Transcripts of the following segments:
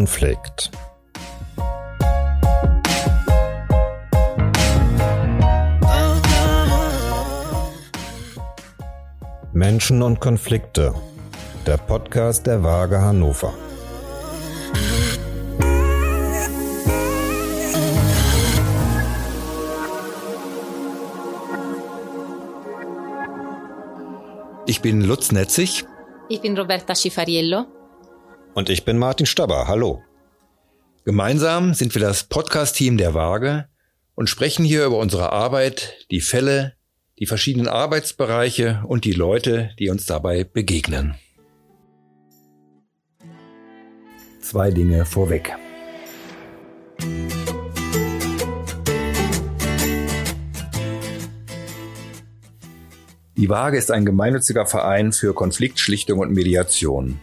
Konflikt. Menschen und Konflikte. Der Podcast der Waage Hannover. Ich bin Lutz Netzig. Ich bin Roberta Schifariello. Und ich bin Martin Staber. Hallo. Gemeinsam sind wir das Podcast-Team der Waage und sprechen hier über unsere Arbeit, die Fälle, die verschiedenen Arbeitsbereiche und die Leute, die uns dabei begegnen. Zwei Dinge vorweg. Die Waage ist ein gemeinnütziger Verein für Konfliktschlichtung und Mediation.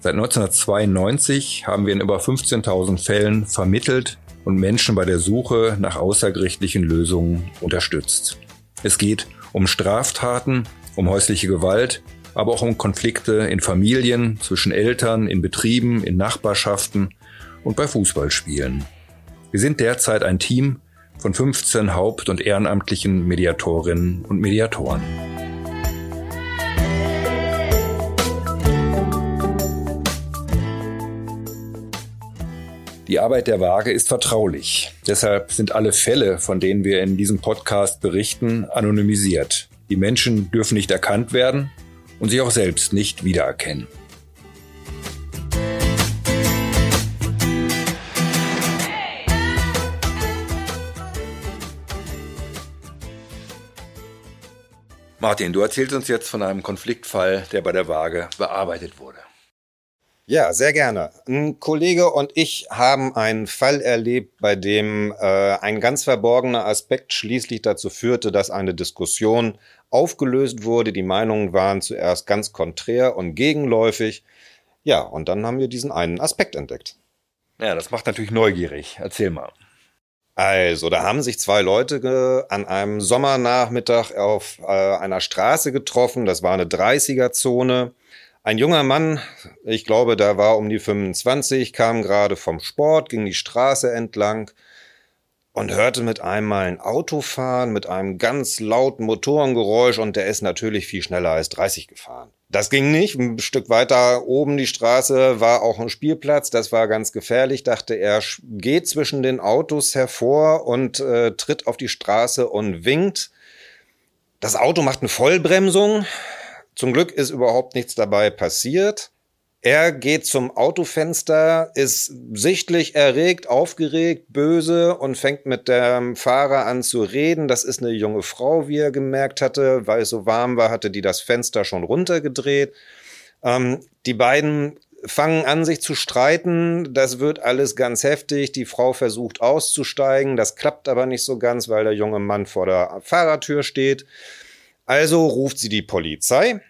Seit 1992 haben wir in über 15.000 Fällen vermittelt und Menschen bei der Suche nach außergerichtlichen Lösungen unterstützt. Es geht um Straftaten, um häusliche Gewalt, aber auch um Konflikte in Familien, zwischen Eltern, in Betrieben, in Nachbarschaften und bei Fußballspielen. Wir sind derzeit ein Team von 15 haupt- und ehrenamtlichen Mediatorinnen und Mediatoren. Die Arbeit der Waage ist vertraulich. Deshalb sind alle Fälle, von denen wir in diesem Podcast berichten, anonymisiert. Die Menschen dürfen nicht erkannt werden und sich auch selbst nicht wiedererkennen. Martin, du erzählst uns jetzt von einem Konfliktfall, der bei der Waage bearbeitet wurde. Ja, sehr gerne. Ein Kollege und ich haben einen Fall erlebt, bei dem äh, ein ganz verborgener Aspekt schließlich dazu führte, dass eine Diskussion aufgelöst wurde. Die Meinungen waren zuerst ganz konträr und gegenläufig. Ja, und dann haben wir diesen einen Aspekt entdeckt. Ja, das macht natürlich neugierig. Erzähl mal. Also, da haben sich zwei Leute an einem Sommernachmittag auf äh, einer Straße getroffen. Das war eine 30er-Zone. Ein junger Mann, ich glaube, da war um die 25, kam gerade vom Sport, ging die Straße entlang und hörte mit einmal ein Auto fahren mit einem ganz lauten Motorengeräusch und der ist natürlich viel schneller als 30 gefahren. Das ging nicht. Ein Stück weiter oben die Straße war auch ein Spielplatz. Das war ganz gefährlich. Dachte er, geht zwischen den Autos hervor und äh, tritt auf die Straße und winkt. Das Auto macht eine Vollbremsung. Zum Glück ist überhaupt nichts dabei passiert. Er geht zum Autofenster, ist sichtlich erregt, aufgeregt, böse und fängt mit dem Fahrer an zu reden. Das ist eine junge Frau, wie er gemerkt hatte. Weil es so warm war, hatte die das Fenster schon runtergedreht. Ähm, die beiden fangen an, sich zu streiten. Das wird alles ganz heftig. Die Frau versucht auszusteigen. Das klappt aber nicht so ganz, weil der junge Mann vor der Fahrertür steht. Also ruft sie die Polizei.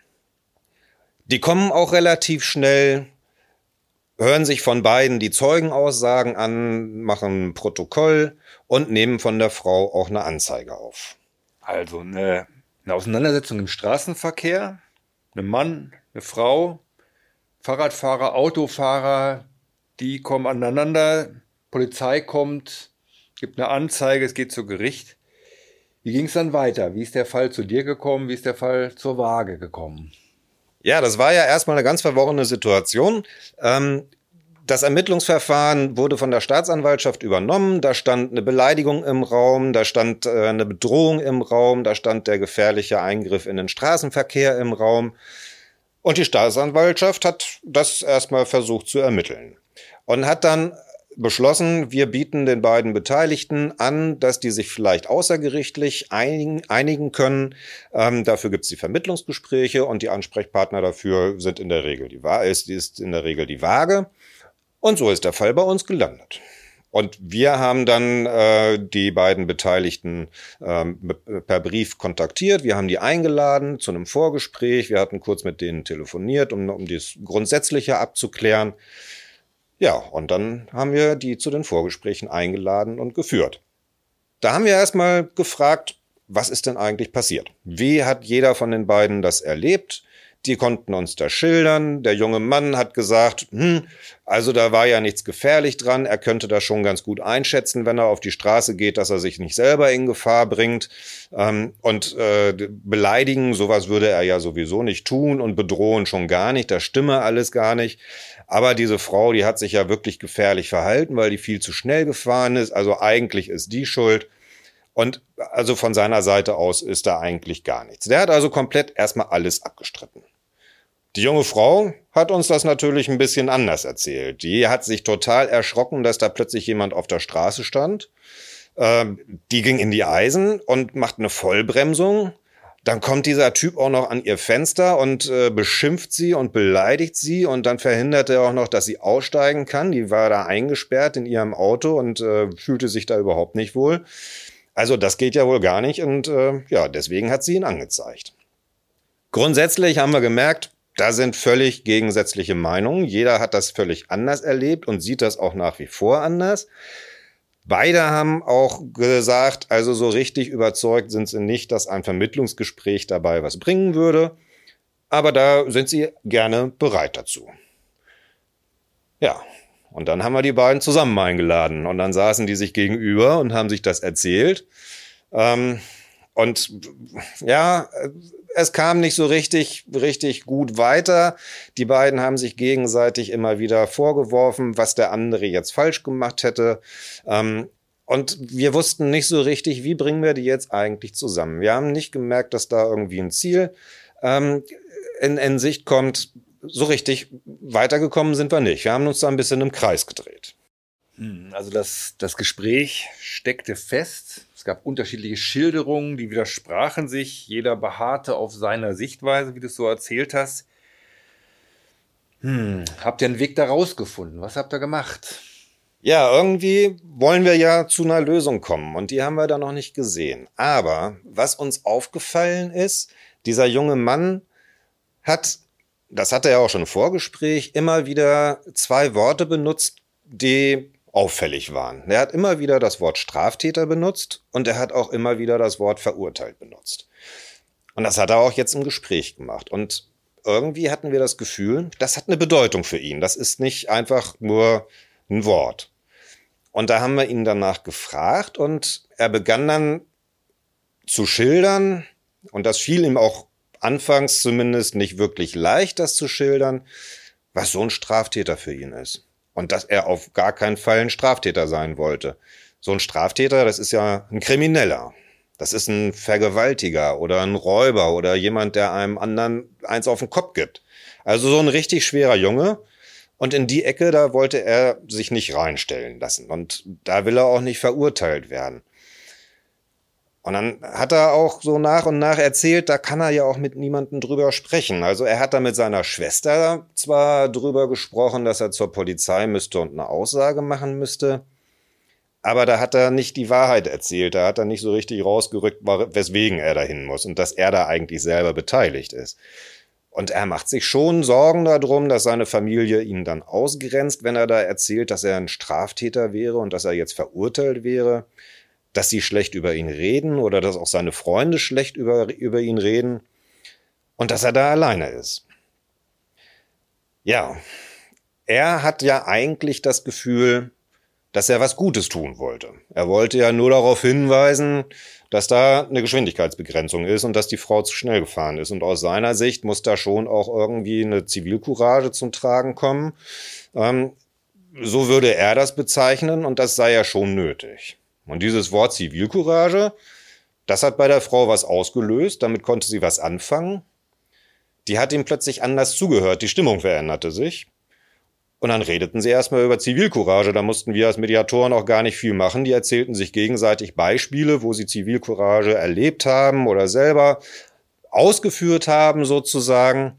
Die kommen auch relativ schnell, hören sich von beiden die Zeugenaussagen an, machen ein Protokoll und nehmen von der Frau auch eine Anzeige auf. Also eine, eine Auseinandersetzung im Straßenverkehr, ein Mann, eine Frau, Fahrradfahrer, Autofahrer, die kommen aneinander, Polizei kommt, gibt eine Anzeige, es geht zu Gericht. Wie ging es dann weiter? Wie ist der Fall zu dir gekommen? Wie ist der Fall zur Waage gekommen? Ja, das war ja erstmal eine ganz verworrene Situation. Ähm, das Ermittlungsverfahren wurde von der Staatsanwaltschaft übernommen. Da stand eine Beleidigung im Raum, da stand äh, eine Bedrohung im Raum, da stand der gefährliche Eingriff in den Straßenverkehr im Raum. Und die Staatsanwaltschaft hat das erstmal versucht zu ermitteln und hat dann beschlossen, wir bieten den beiden Beteiligten an, dass die sich vielleicht außergerichtlich einigen, einigen können. Ähm, dafür gibt es die Vermittlungsgespräche und die Ansprechpartner dafür sind in der Regel die ist, ist in der Regel die Waage. Und so ist der Fall bei uns gelandet. Und wir haben dann äh, die beiden Beteiligten ähm, per Brief kontaktiert. Wir haben die eingeladen zu einem Vorgespräch. Wir hatten kurz mit denen telefoniert, um, um das Grundsätzliche abzuklären. Ja, und dann haben wir die zu den Vorgesprächen eingeladen und geführt. Da haben wir erstmal gefragt, was ist denn eigentlich passiert? Wie hat jeder von den beiden das erlebt? Die konnten uns das schildern. Der junge Mann hat gesagt, hm, also da war ja nichts gefährlich dran. Er könnte das schon ganz gut einschätzen, wenn er auf die Straße geht, dass er sich nicht selber in Gefahr bringt. Ähm, und äh, beleidigen, sowas würde er ja sowieso nicht tun und bedrohen schon gar nicht. Das stimme alles gar nicht. Aber diese Frau, die hat sich ja wirklich gefährlich verhalten, weil die viel zu schnell gefahren ist. Also eigentlich ist die schuld. Und also von seiner Seite aus ist da eigentlich gar nichts. Der hat also komplett erstmal alles abgestritten. Die junge Frau hat uns das natürlich ein bisschen anders erzählt. Die hat sich total erschrocken, dass da plötzlich jemand auf der Straße stand. Ähm, die ging in die Eisen und macht eine Vollbremsung. Dann kommt dieser Typ auch noch an ihr Fenster und äh, beschimpft sie und beleidigt sie und dann verhindert er auch noch, dass sie aussteigen kann. Die war da eingesperrt in ihrem Auto und äh, fühlte sich da überhaupt nicht wohl. Also das geht ja wohl gar nicht und äh, ja, deswegen hat sie ihn angezeigt. Grundsätzlich haben wir gemerkt, da sind völlig gegensätzliche Meinungen. Jeder hat das völlig anders erlebt und sieht das auch nach wie vor anders. Beide haben auch gesagt, also so richtig überzeugt sind sie nicht, dass ein Vermittlungsgespräch dabei was bringen würde. Aber da sind sie gerne bereit dazu. Ja, und dann haben wir die beiden zusammen eingeladen und dann saßen die sich gegenüber und haben sich das erzählt. Ähm, und ja, es kam nicht so richtig, richtig gut weiter. Die beiden haben sich gegenseitig immer wieder vorgeworfen, was der andere jetzt falsch gemacht hätte. Ähm, und wir wussten nicht so richtig, wie bringen wir die jetzt eigentlich zusammen. Wir haben nicht gemerkt, dass da irgendwie ein Ziel ähm, in, in Sicht kommt. So richtig weitergekommen sind wir nicht. Wir haben uns da ein bisschen im Kreis gedreht. Hm, also das, das Gespräch steckte fest. Es gab unterschiedliche Schilderungen, die widersprachen sich. Jeder beharrte auf seiner Sichtweise, wie du es so erzählt hast. Hm, habt ihr einen Weg da rausgefunden? Was habt ihr gemacht? Ja, irgendwie wollen wir ja zu einer Lösung kommen und die haben wir da noch nicht gesehen. Aber was uns aufgefallen ist, dieser junge Mann hat, das hatte er auch schon im Vorgespräch, immer wieder zwei Worte benutzt, die auffällig waren. Er hat immer wieder das Wort Straftäter benutzt und er hat auch immer wieder das Wort verurteilt benutzt. Und das hat er auch jetzt im Gespräch gemacht. Und irgendwie hatten wir das Gefühl, das hat eine Bedeutung für ihn. Das ist nicht einfach nur ein Wort. Und da haben wir ihn danach gefragt und er begann dann zu schildern, und das fiel ihm auch anfangs zumindest nicht wirklich leicht, das zu schildern, was so ein Straftäter für ihn ist und dass er auf gar keinen Fall ein Straftäter sein wollte. So ein Straftäter, das ist ja ein Krimineller. Das ist ein Vergewaltiger oder ein Räuber oder jemand, der einem anderen eins auf den Kopf gibt. Also so ein richtig schwerer Junge. Und in die Ecke, da wollte er sich nicht reinstellen lassen. Und da will er auch nicht verurteilt werden. Und dann hat er auch so nach und nach erzählt, da kann er ja auch mit niemandem drüber sprechen. Also er hat da mit seiner Schwester zwar drüber gesprochen, dass er zur Polizei müsste und eine Aussage machen müsste, aber da hat er nicht die Wahrheit erzählt. Da hat er nicht so richtig rausgerückt, weswegen er dahin muss und dass er da eigentlich selber beteiligt ist. Und er macht sich schon Sorgen darum, dass seine Familie ihn dann ausgrenzt, wenn er da erzählt, dass er ein Straftäter wäre und dass er jetzt verurteilt wäre dass sie schlecht über ihn reden oder dass auch seine Freunde schlecht über, über ihn reden und dass er da alleine ist. Ja, er hat ja eigentlich das Gefühl, dass er was Gutes tun wollte. Er wollte ja nur darauf hinweisen, dass da eine Geschwindigkeitsbegrenzung ist und dass die Frau zu schnell gefahren ist. Und aus seiner Sicht muss da schon auch irgendwie eine Zivilcourage zum Tragen kommen. Ähm, so würde er das bezeichnen und das sei ja schon nötig. Und dieses Wort Zivilcourage, das hat bei der Frau was ausgelöst, damit konnte sie was anfangen. Die hat ihm plötzlich anders zugehört, die Stimmung veränderte sich. Und dann redeten sie erstmal über Zivilcourage, da mussten wir als Mediatoren auch gar nicht viel machen. Die erzählten sich gegenseitig Beispiele, wo sie Zivilcourage erlebt haben oder selber ausgeführt haben sozusagen.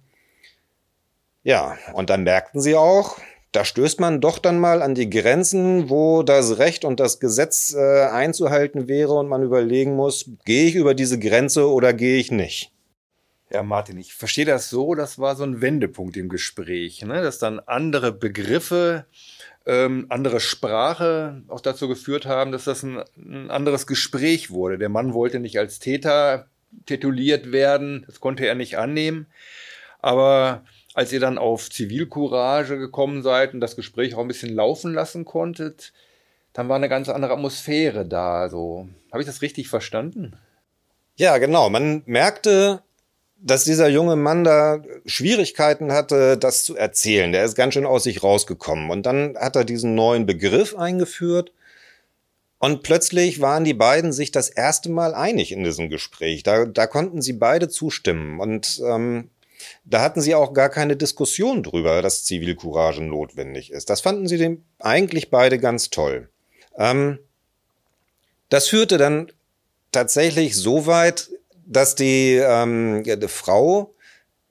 Ja, und dann merkten sie auch, da stößt man doch dann mal an die Grenzen, wo das Recht und das Gesetz äh, einzuhalten wäre und man überlegen muss, gehe ich über diese Grenze oder gehe ich nicht. Ja, Martin, ich verstehe das so, das war so ein Wendepunkt im Gespräch, ne? dass dann andere Begriffe, ähm, andere Sprache auch dazu geführt haben, dass das ein, ein anderes Gespräch wurde. Der Mann wollte nicht als Täter tituliert werden, das konnte er nicht annehmen. Aber als ihr dann auf Zivilcourage gekommen seid und das Gespräch auch ein bisschen laufen lassen konntet, dann war eine ganz andere Atmosphäre da. So, habe ich das richtig verstanden? Ja, genau. Man merkte, dass dieser junge Mann da Schwierigkeiten hatte, das zu erzählen. Der ist ganz schön aus sich rausgekommen. Und dann hat er diesen neuen Begriff eingeführt. Und plötzlich waren die beiden sich das erste Mal einig in diesem Gespräch. Da, da konnten sie beide zustimmen. Und ähm, da hatten sie auch gar keine Diskussion drüber, dass Zivilcourage notwendig ist. Das fanden sie dem eigentlich beide ganz toll. Ähm, das führte dann tatsächlich so weit, dass die, ähm, die Frau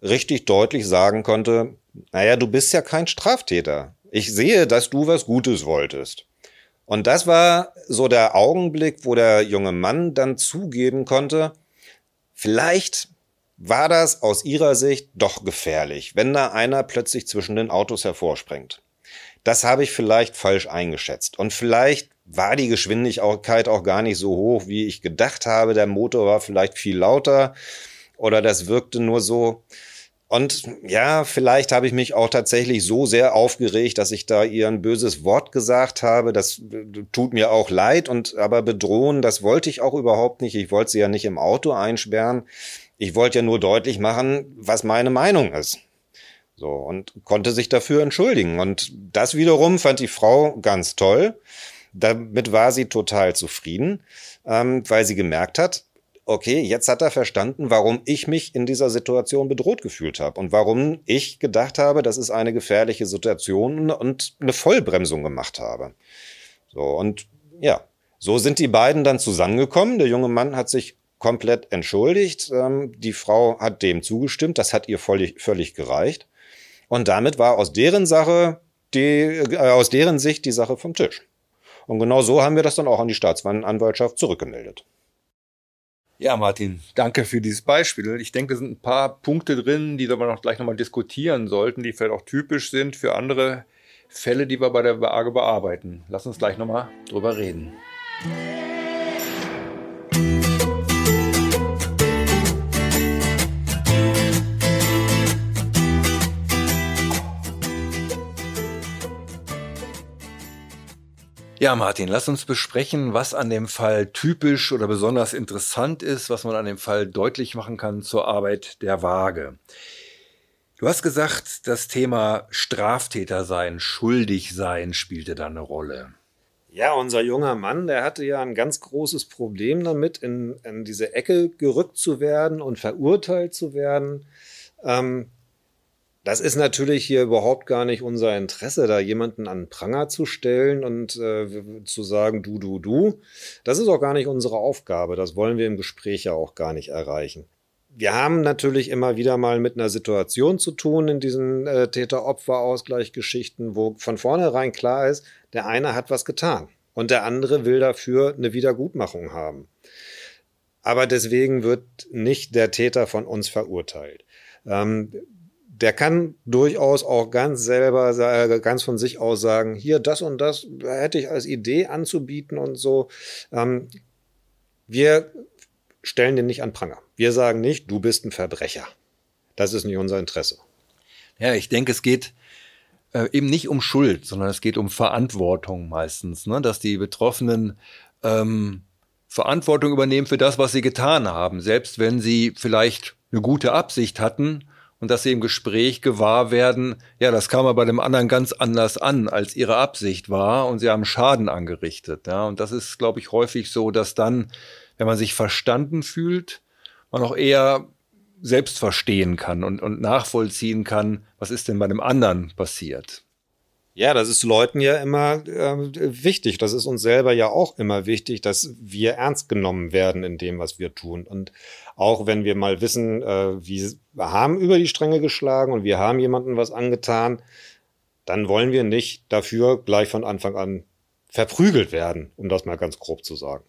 richtig deutlich sagen konnte, naja, du bist ja kein Straftäter. Ich sehe, dass du was Gutes wolltest. Und das war so der Augenblick, wo der junge Mann dann zugeben konnte, vielleicht war das aus ihrer Sicht doch gefährlich, wenn da einer plötzlich zwischen den Autos hervorspringt. Das habe ich vielleicht falsch eingeschätzt. Und vielleicht war die Geschwindigkeit auch gar nicht so hoch, wie ich gedacht habe. Der Motor war vielleicht viel lauter oder das wirkte nur so. Und ja, vielleicht habe ich mich auch tatsächlich so sehr aufgeregt, dass ich da ihr ein böses Wort gesagt habe. Das tut mir auch leid und aber bedrohen, das wollte ich auch überhaupt nicht. Ich wollte sie ja nicht im Auto einsperren. Ich wollte ja nur deutlich machen, was meine Meinung ist. So, und konnte sich dafür entschuldigen. Und das wiederum fand die Frau ganz toll. Damit war sie total zufrieden, ähm, weil sie gemerkt hat, okay, jetzt hat er verstanden, warum ich mich in dieser Situation bedroht gefühlt habe und warum ich gedacht habe, das ist eine gefährliche Situation und eine Vollbremsung gemacht habe. So, und ja, so sind die beiden dann zusammengekommen. Der junge Mann hat sich komplett entschuldigt. Ähm, die Frau hat dem zugestimmt. Das hat ihr völlig, völlig gereicht. Und damit war aus deren Sache die, äh, aus deren Sicht die Sache vom Tisch. Und genau so haben wir das dann auch an die Staatsanwaltschaft zurückgemeldet. Ja, Martin, danke für dieses Beispiel. Ich denke, es sind ein paar Punkte drin, die wir noch gleich nochmal diskutieren sollten, die vielleicht auch typisch sind für andere Fälle, die wir bei der BAGE bearbeiten. Lass uns gleich nochmal drüber reden. Ja, Martin, lass uns besprechen, was an dem Fall typisch oder besonders interessant ist, was man an dem Fall deutlich machen kann zur Arbeit der Waage. Du hast gesagt, das Thema Straftäter sein, schuldig sein spielte da eine Rolle. Ja, unser junger Mann, der hatte ja ein ganz großes Problem damit, in, in diese Ecke gerückt zu werden und verurteilt zu werden. Ähm, das ist natürlich hier überhaupt gar nicht unser Interesse, da jemanden an Pranger zu stellen und äh, zu sagen, du, du, du. Das ist auch gar nicht unsere Aufgabe. Das wollen wir im Gespräch ja auch gar nicht erreichen. Wir haben natürlich immer wieder mal mit einer Situation zu tun in diesen äh, Täter-Opfer-Ausgleichgeschichten, wo von vornherein klar ist, der eine hat was getan und der andere will dafür eine Wiedergutmachung haben. Aber deswegen wird nicht der Täter von uns verurteilt. Ähm, der kann durchaus auch ganz selber, ganz von sich aus sagen, hier, das und das hätte ich als Idee anzubieten und so. Ähm, wir stellen den nicht an Pranger. Wir sagen nicht, du bist ein Verbrecher. Das ist nicht unser Interesse. Ja, ich denke, es geht äh, eben nicht um Schuld, sondern es geht um Verantwortung meistens, ne? dass die Betroffenen ähm, Verantwortung übernehmen für das, was sie getan haben, selbst wenn sie vielleicht eine gute Absicht hatten und dass sie im Gespräch gewahr werden, ja, das kam aber bei dem anderen ganz anders an, als ihre Absicht war und sie haben Schaden angerichtet. Ja, und das ist, glaube ich, häufig so, dass dann, wenn man sich verstanden fühlt, man auch eher selbst verstehen kann und, und nachvollziehen kann, was ist denn bei dem anderen passiert. Ja, das ist Leuten ja immer äh, wichtig. Das ist uns selber ja auch immer wichtig, dass wir ernst genommen werden in dem, was wir tun. Und auch wenn wir mal wissen, äh, wir haben über die Stränge geschlagen und wir haben jemandem was angetan, dann wollen wir nicht dafür gleich von Anfang an verprügelt werden, um das mal ganz grob zu sagen.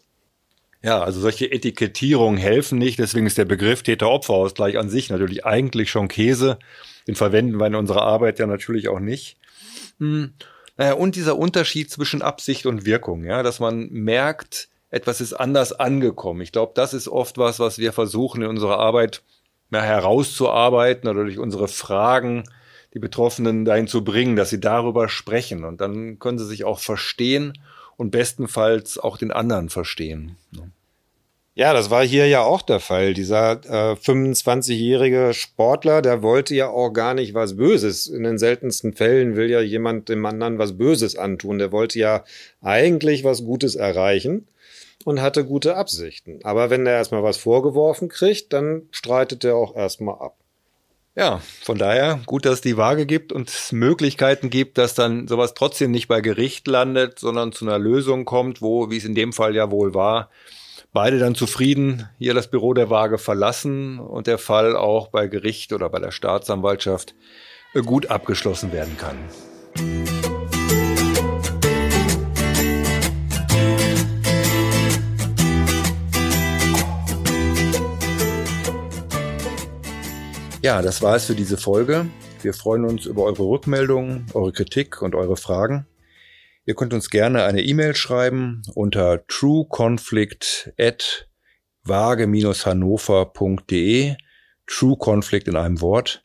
Ja, also solche Etikettierungen helfen nicht. Deswegen ist der Begriff Täter-Opfer-Ausgleich an sich natürlich eigentlich schon Käse. Den verwenden wir in unserer Arbeit ja natürlich auch nicht. Hm, naja, und dieser Unterschied zwischen Absicht und Wirkung, ja, dass man merkt, etwas ist anders angekommen. Ich glaube, das ist oft was, was wir versuchen in unserer Arbeit mehr herauszuarbeiten oder durch unsere Fragen die Betroffenen dahin zu bringen, dass sie darüber sprechen. Und dann können sie sich auch verstehen und bestenfalls auch den anderen verstehen. Ja, das war hier ja auch der Fall. Dieser äh, 25-jährige Sportler, der wollte ja auch gar nicht was Böses. In den seltensten Fällen will ja jemand dem anderen was Böses antun. Der wollte ja eigentlich was Gutes erreichen und hatte gute Absichten. Aber wenn er erstmal was vorgeworfen kriegt, dann streitet er auch erstmal ab. Ja, von daher gut, dass es die Waage gibt und es Möglichkeiten gibt, dass dann sowas trotzdem nicht bei Gericht landet, sondern zu einer Lösung kommt, wo, wie es in dem Fall ja wohl war, beide dann zufrieden hier das Büro der Waage verlassen und der Fall auch bei Gericht oder bei der Staatsanwaltschaft äh, gut abgeschlossen werden kann. Ja, das war es für diese Folge. Wir freuen uns über eure Rückmeldungen, eure Kritik und eure Fragen. Ihr könnt uns gerne eine E-Mail schreiben unter trueconflict at vage-hannover.de, True Conflict in einem Wort,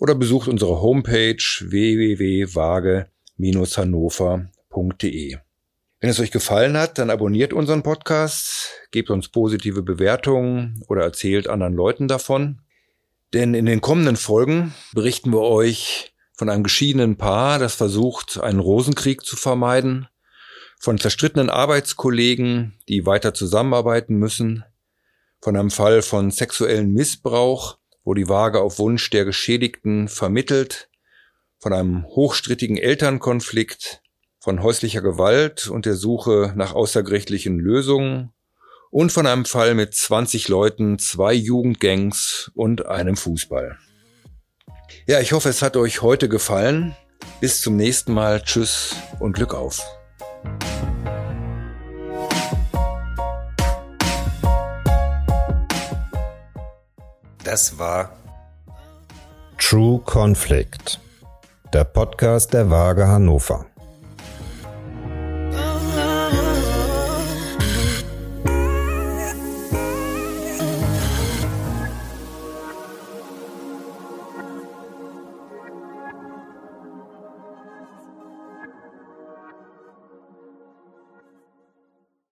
oder besucht unsere Homepage www.vage-hannover.de. Wenn es euch gefallen hat, dann abonniert unseren Podcast, gebt uns positive Bewertungen oder erzählt anderen Leuten davon. Denn in den kommenden Folgen berichten wir euch von einem geschiedenen Paar, das versucht, einen Rosenkrieg zu vermeiden, von zerstrittenen Arbeitskollegen, die weiter zusammenarbeiten müssen, von einem Fall von sexuellen Missbrauch, wo die Waage auf Wunsch der Geschädigten vermittelt, von einem hochstrittigen Elternkonflikt, von häuslicher Gewalt und der Suche nach außergerichtlichen Lösungen und von einem Fall mit 20 Leuten, zwei Jugendgangs und einem Fußball. Ja, ich hoffe, es hat euch heute gefallen. Bis zum nächsten Mal. Tschüss und Glück auf. Das war True Conflict, der Podcast der Waage Hannover.